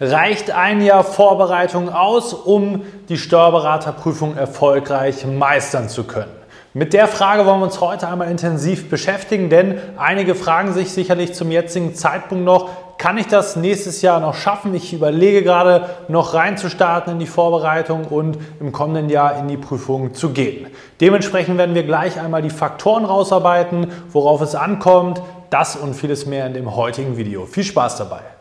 Reicht ein Jahr Vorbereitung aus, um die Steuerberaterprüfung erfolgreich meistern zu können? Mit der Frage wollen wir uns heute einmal intensiv beschäftigen, denn einige fragen sich sicherlich zum jetzigen Zeitpunkt noch, kann ich das nächstes Jahr noch schaffen? Ich überlege gerade noch reinzustarten in die Vorbereitung und im kommenden Jahr in die Prüfung zu gehen. Dementsprechend werden wir gleich einmal die Faktoren rausarbeiten, worauf es ankommt, das und vieles mehr in dem heutigen Video. Viel Spaß dabei!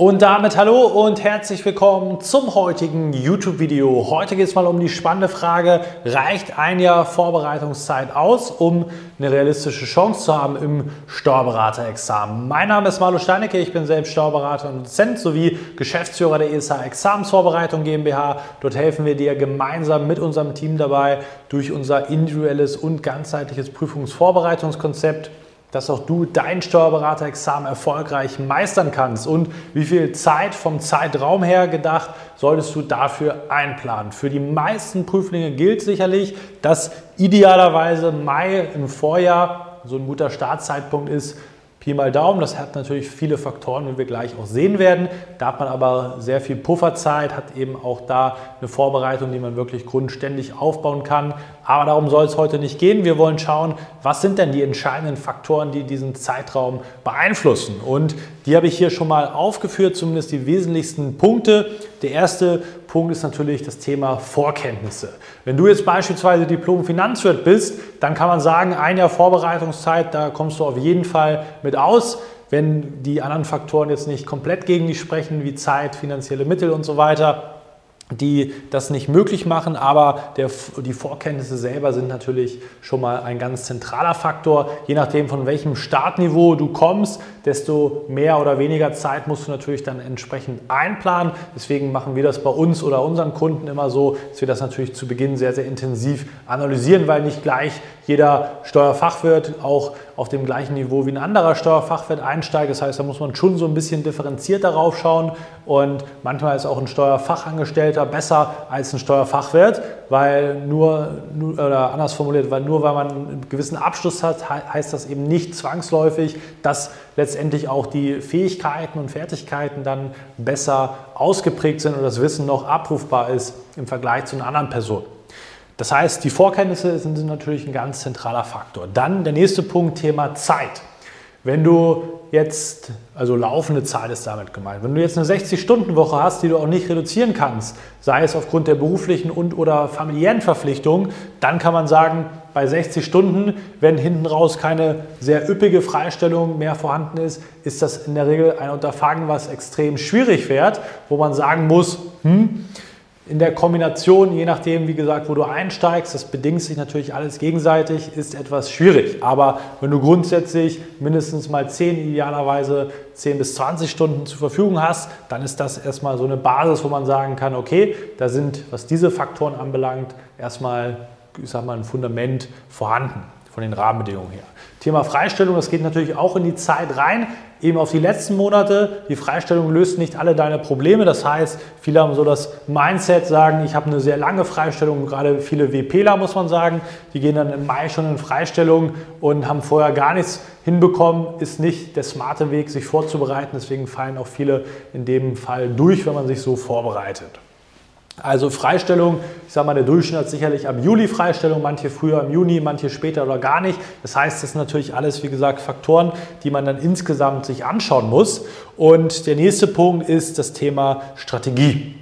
Und damit hallo und herzlich willkommen zum heutigen YouTube-Video. Heute geht es mal um die spannende Frage, reicht ein Jahr Vorbereitungszeit aus, um eine realistische Chance zu haben im Steuerberaterexamen? Mein Name ist Marlo Steinecke, ich bin selbst Steuerberater und Dozent sowie Geschäftsführer der ESA Examensvorbereitung GmbH. Dort helfen wir dir gemeinsam mit unserem Team dabei, durch unser individuelles und ganzheitliches Prüfungsvorbereitungskonzept dass auch du dein Steuerberaterexamen erfolgreich meistern kannst und wie viel Zeit vom Zeitraum her gedacht solltest du dafür einplanen. Für die meisten Prüflinge gilt sicherlich, dass idealerweise Mai im Vorjahr so ein guter Startzeitpunkt ist, Pi mal Daumen, das hat natürlich viele Faktoren, wie wir gleich auch sehen werden. Da hat man aber sehr viel Pufferzeit, hat eben auch da eine Vorbereitung, die man wirklich grundständig aufbauen kann. Aber darum soll es heute nicht gehen. Wir wollen schauen, was sind denn die entscheidenden Faktoren, die diesen Zeitraum beeinflussen. Und die habe ich hier schon mal aufgeführt, zumindest die wesentlichsten Punkte. Der erste Punkt ist natürlich das Thema Vorkenntnisse. Wenn du jetzt beispielsweise Diplom-Finanzwirt bist, dann kann man sagen, ein Jahr Vorbereitungszeit, da kommst du auf jeden Fall mit aus. Wenn die anderen Faktoren jetzt nicht komplett gegen dich sprechen, wie Zeit, finanzielle Mittel und so weiter, die das nicht möglich machen, aber der, die Vorkenntnisse selber sind natürlich schon mal ein ganz zentraler Faktor. Je nachdem, von welchem Startniveau du kommst, desto mehr oder weniger Zeit musst du natürlich dann entsprechend einplanen. Deswegen machen wir das bei uns oder unseren Kunden immer so, dass wir das natürlich zu Beginn sehr, sehr intensiv analysieren, weil nicht gleich jeder Steuerfachwirt auch auf dem gleichen Niveau wie ein anderer Steuerfachwirt einsteigt. Das heißt, da muss man schon so ein bisschen differenziert darauf schauen und manchmal ist auch ein Steuerfachangestellter besser als ein Steuerfachwirt, weil nur, oder anders formuliert, weil nur weil man einen gewissen Abschluss hat, heißt das eben nicht zwangsläufig, dass letztendlich auch die Fähigkeiten und Fertigkeiten dann besser ausgeprägt sind und das Wissen noch abrufbar ist im Vergleich zu einer anderen Person. Das heißt, die Vorkenntnisse sind natürlich ein ganz zentraler Faktor. Dann der nächste Punkt, Thema Zeit. Wenn du jetzt, also laufende Zeit ist damit gemeint, wenn du jetzt eine 60-Stunden-Woche hast, die du auch nicht reduzieren kannst, sei es aufgrund der beruflichen und oder familiären Verpflichtungen, dann kann man sagen, bei 60 Stunden, wenn hinten raus keine sehr üppige Freistellung mehr vorhanden ist, ist das in der Regel ein Unterfangen, was extrem schwierig wird, wo man sagen muss, hm, in der Kombination, je nachdem, wie gesagt, wo du einsteigst, das bedingt sich natürlich alles gegenseitig, ist etwas schwierig. Aber wenn du grundsätzlich mindestens mal 10, idealerweise 10 bis 20 Stunden zur Verfügung hast, dann ist das erstmal so eine Basis, wo man sagen kann, okay, da sind, was diese Faktoren anbelangt, erstmal, ich sag mal, ein Fundament vorhanden von den Rahmenbedingungen her. Thema Freistellung, das geht natürlich auch in die Zeit rein, eben auf die letzten Monate. Die Freistellung löst nicht alle deine Probleme. Das heißt, viele haben so das Mindset, sagen, ich habe eine sehr lange Freistellung, gerade viele WPler muss man sagen, die gehen dann im Mai schon in Freistellung und haben vorher gar nichts hinbekommen, ist nicht der smarte Weg, sich vorzubereiten. Deswegen fallen auch viele in dem Fall durch, wenn man sich so vorbereitet. Also Freistellung, ich sage mal, der Durchschnitt hat sicherlich am Juli Freistellung, manche früher im Juni, manche später oder gar nicht. Das heißt, das sind natürlich alles, wie gesagt, Faktoren, die man dann insgesamt sich anschauen muss. Und der nächste Punkt ist das Thema Strategie.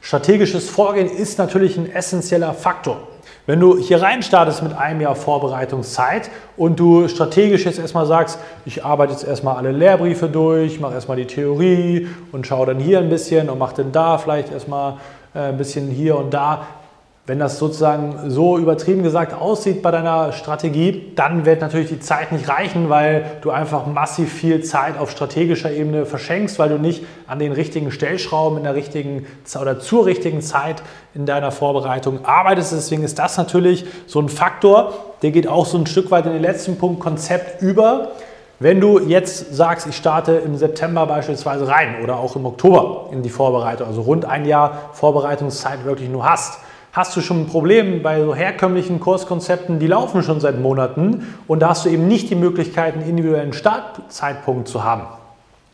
Strategisches Vorgehen ist natürlich ein essentieller Faktor. Wenn du hier rein startest mit einem Jahr Vorbereitungszeit und du strategisch jetzt erstmal sagst, ich arbeite jetzt erstmal alle Lehrbriefe durch, mache erstmal die Theorie und schaue dann hier ein bisschen und mache dann da vielleicht erstmal ein bisschen hier und da. Wenn das sozusagen so übertrieben gesagt aussieht bei deiner Strategie, dann wird natürlich die Zeit nicht reichen, weil du einfach massiv viel Zeit auf strategischer Ebene verschenkst, weil du nicht an den richtigen Stellschrauben in der richtigen oder zur richtigen Zeit in deiner Vorbereitung arbeitest. Deswegen ist das natürlich so ein Faktor, der geht auch so ein Stück weit in den letzten Punkt Konzept über. Wenn du jetzt sagst, ich starte im September beispielsweise rein oder auch im Oktober in die Vorbereitung, also rund ein Jahr Vorbereitungszeit wirklich nur hast, hast du schon ein Problem bei so herkömmlichen Kurskonzepten, die laufen schon seit Monaten und da hast du eben nicht die Möglichkeit, einen individuellen Startzeitpunkt zu haben.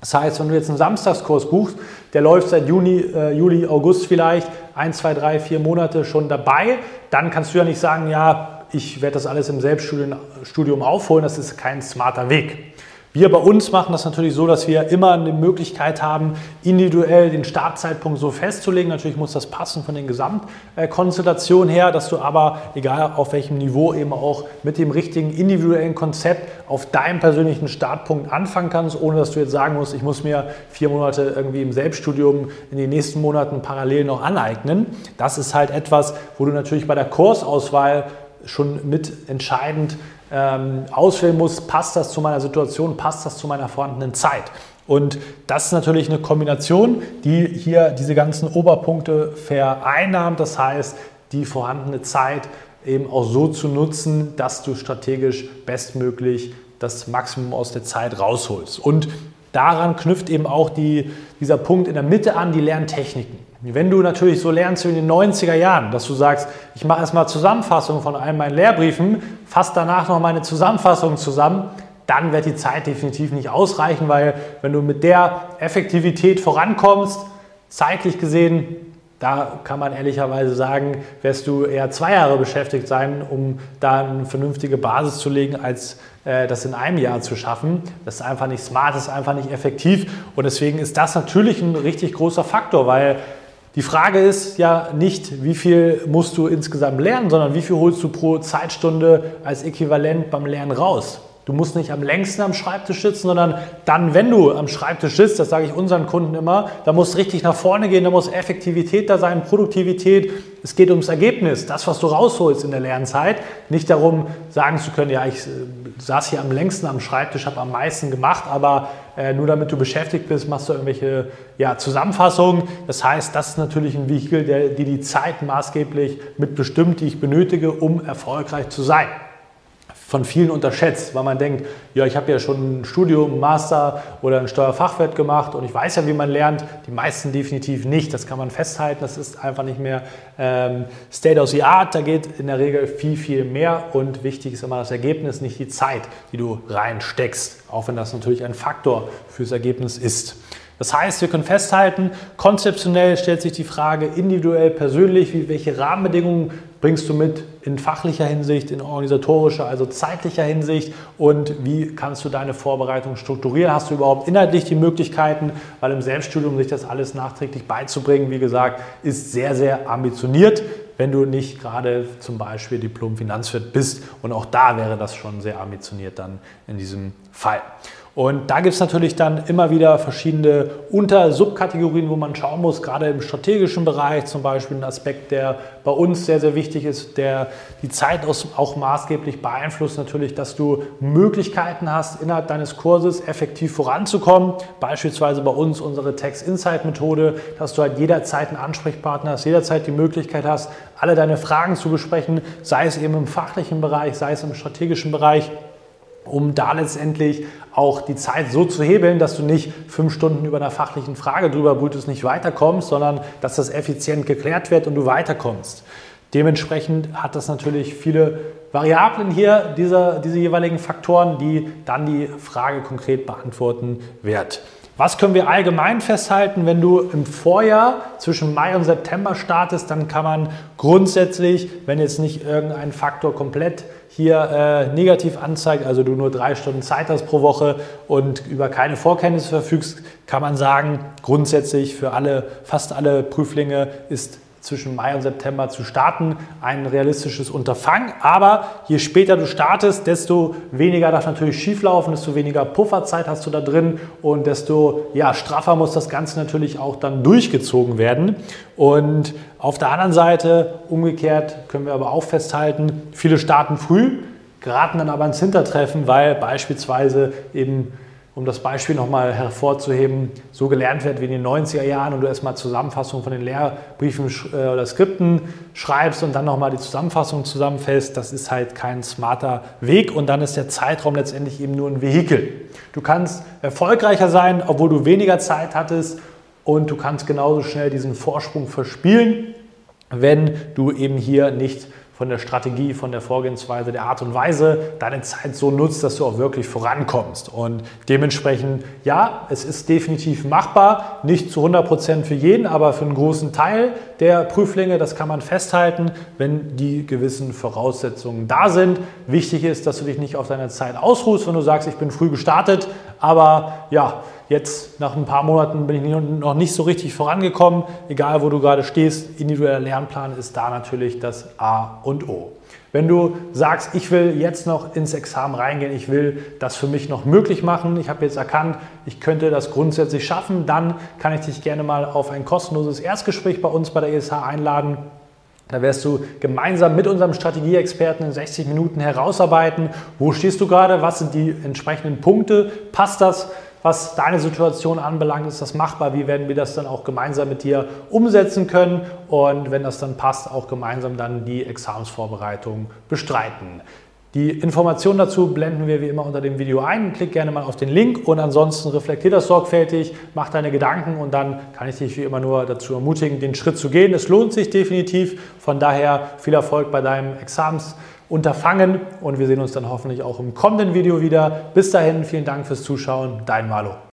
Das heißt, wenn du jetzt einen Samstagskurs buchst, der läuft seit Juni, äh, Juli, August vielleicht, ein, zwei, drei, vier Monate schon dabei, dann kannst du ja nicht sagen, ja, ich werde das alles im Selbststudium aufholen, das ist kein smarter Weg. Wir bei uns machen das natürlich so, dass wir immer eine Möglichkeit haben, individuell den Startzeitpunkt so festzulegen. Natürlich muss das passen von den Gesamtkonstellationen her, dass du aber, egal auf welchem Niveau, eben auch mit dem richtigen individuellen Konzept auf deinem persönlichen Startpunkt anfangen kannst, ohne dass du jetzt sagen musst, ich muss mir vier Monate irgendwie im Selbststudium in den nächsten Monaten parallel noch aneignen. Das ist halt etwas, wo du natürlich bei der Kursauswahl schon mit entscheidend ähm, auswählen muss, passt das zu meiner Situation, passt das zu meiner vorhandenen Zeit. Und das ist natürlich eine Kombination, die hier diese ganzen Oberpunkte vereinnahmt. Das heißt, die vorhandene Zeit eben auch so zu nutzen, dass du strategisch bestmöglich das Maximum aus der Zeit rausholst. Und daran knüpft eben auch die, dieser Punkt in der Mitte an, die Lerntechniken. Wenn du natürlich so lernst wie in den 90er Jahren, dass du sagst, ich mache erstmal Zusammenfassung von all meinen Lehrbriefen, fasse danach noch meine Zusammenfassung zusammen, dann wird die Zeit definitiv nicht ausreichen, weil wenn du mit der Effektivität vorankommst, zeitlich gesehen, da kann man ehrlicherweise sagen, wirst du eher zwei Jahre beschäftigt sein, um da eine vernünftige Basis zu legen, als äh, das in einem Jahr zu schaffen. Das ist einfach nicht smart, das ist einfach nicht effektiv. Und deswegen ist das natürlich ein richtig großer Faktor, weil die Frage ist ja nicht, wie viel musst du insgesamt lernen, sondern wie viel holst du pro Zeitstunde als Äquivalent beim Lernen raus. Du musst nicht am längsten am Schreibtisch sitzen, sondern dann, wenn du am Schreibtisch sitzt, das sage ich unseren Kunden immer, da muss richtig nach vorne gehen, da muss Effektivität da sein, Produktivität. Es geht ums Ergebnis, das, was du rausholst in der Lernzeit. Nicht darum, sagen zu können, ja, ich äh, saß hier am längsten am Schreibtisch, habe am meisten gemacht, aber äh, nur damit du beschäftigt bist, machst du irgendwelche ja, Zusammenfassungen. Das heißt, das ist natürlich ein Vehikel, der, die die Zeit maßgeblich mitbestimmt, die ich benötige, um erfolgreich zu sein von vielen unterschätzt, weil man denkt, ja, ich habe ja schon ein Studium, ein Master oder ein Steuerfachwirt gemacht und ich weiß ja, wie man lernt. Die meisten definitiv nicht. Das kann man festhalten. Das ist einfach nicht mehr ähm, State of the Art. Da geht in der Regel viel, viel mehr und wichtig ist immer das Ergebnis, nicht die Zeit, die du reinsteckst. Auch wenn das natürlich ein Faktor fürs Ergebnis ist. Das heißt, wir können festhalten, konzeptionell stellt sich die Frage individuell, persönlich, wie, welche Rahmenbedingungen bringst du mit in fachlicher Hinsicht, in organisatorischer, also zeitlicher Hinsicht und wie kannst du deine Vorbereitung strukturieren? Hast du überhaupt inhaltlich die Möglichkeiten, weil im Selbststudium sich das alles nachträglich beizubringen, wie gesagt, ist sehr, sehr ambitioniert, wenn du nicht gerade zum Beispiel Diplom-Finanzwirt bist und auch da wäre das schon sehr ambitioniert dann in diesem Fall. Und da gibt es natürlich dann immer wieder verschiedene Unter-Subkategorien, wo man schauen muss, gerade im strategischen Bereich zum Beispiel ein Aspekt, der bei uns sehr, sehr wichtig ist, der die Zeit auch maßgeblich beeinflusst, natürlich, dass du Möglichkeiten hast, innerhalb deines Kurses effektiv voranzukommen. Beispielsweise bei uns unsere Text Insight Methode, dass du halt jederzeit einen Ansprechpartner hast, jederzeit die Möglichkeit hast, alle deine Fragen zu besprechen, sei es eben im fachlichen Bereich, sei es im strategischen Bereich um da letztendlich auch die Zeit so zu hebeln, dass du nicht fünf Stunden über einer fachlichen Frage drüber brütest, nicht weiterkommst, sondern dass das effizient geklärt wird und du weiterkommst. Dementsprechend hat das natürlich viele Variablen hier, diese, diese jeweiligen Faktoren, die dann die Frage konkret beantworten wird. Was können wir allgemein festhalten? Wenn du im Vorjahr zwischen Mai und September startest, dann kann man grundsätzlich, wenn jetzt nicht irgendein Faktor komplett hier äh, negativ anzeigt, also du nur drei Stunden Zeit hast pro Woche und über keine Vorkenntnisse verfügst, kann man sagen, grundsätzlich für alle, fast alle Prüflinge ist zwischen Mai und September zu starten, ein realistisches Unterfangen. Aber je später du startest, desto weniger darf natürlich schieflaufen, desto weniger Pufferzeit hast du da drin und desto ja, straffer muss das Ganze natürlich auch dann durchgezogen werden. Und auf der anderen Seite, umgekehrt, können wir aber auch festhalten, viele starten früh, geraten dann aber ins Hintertreffen, weil beispielsweise eben um das Beispiel nochmal hervorzuheben, so gelernt wird wie in den 90er Jahren und du erstmal Zusammenfassung von den Lehrbriefen äh, oder Skripten schreibst und dann nochmal die Zusammenfassung zusammenfällst, das ist halt kein smarter Weg und dann ist der Zeitraum letztendlich eben nur ein Vehikel. Du kannst erfolgreicher sein, obwohl du weniger Zeit hattest und du kannst genauso schnell diesen Vorsprung verspielen, wenn du eben hier nicht von der Strategie, von der Vorgehensweise, der Art und Weise deine Zeit so nutzt, dass du auch wirklich vorankommst. Und dementsprechend, ja, es ist definitiv machbar, nicht zu 100 Prozent für jeden, aber für einen großen Teil der Prüflinge, das kann man festhalten, wenn die gewissen Voraussetzungen da sind. Wichtig ist, dass du dich nicht auf deine Zeit ausruhst, wenn du sagst, ich bin früh gestartet, aber ja, Jetzt nach ein paar Monaten bin ich noch nicht so richtig vorangekommen. Egal, wo du gerade stehst, individueller Lernplan ist da natürlich das A und O. Wenn du sagst, ich will jetzt noch ins Examen reingehen, ich will das für mich noch möglich machen, ich habe jetzt erkannt, ich könnte das grundsätzlich schaffen, dann kann ich dich gerne mal auf ein kostenloses Erstgespräch bei uns bei der ESH einladen. Da wirst du gemeinsam mit unserem Strategieexperten in 60 Minuten herausarbeiten, wo stehst du gerade, was sind die entsprechenden Punkte, passt das was deine Situation anbelangt, ist das machbar? Wie werden wir das dann auch gemeinsam mit dir umsetzen können? Und wenn das dann passt, auch gemeinsam dann die Examensvorbereitung bestreiten. Die Informationen dazu blenden wir wie immer unter dem Video ein. Klick gerne mal auf den Link und ansonsten reflektier das sorgfältig, mach deine Gedanken und dann kann ich dich wie immer nur dazu ermutigen, den Schritt zu gehen. Es lohnt sich definitiv. Von daher viel Erfolg bei deinem Examens. Unterfangen und wir sehen uns dann hoffentlich auch im kommenden Video wieder. Bis dahin, vielen Dank fürs Zuschauen, dein Malo.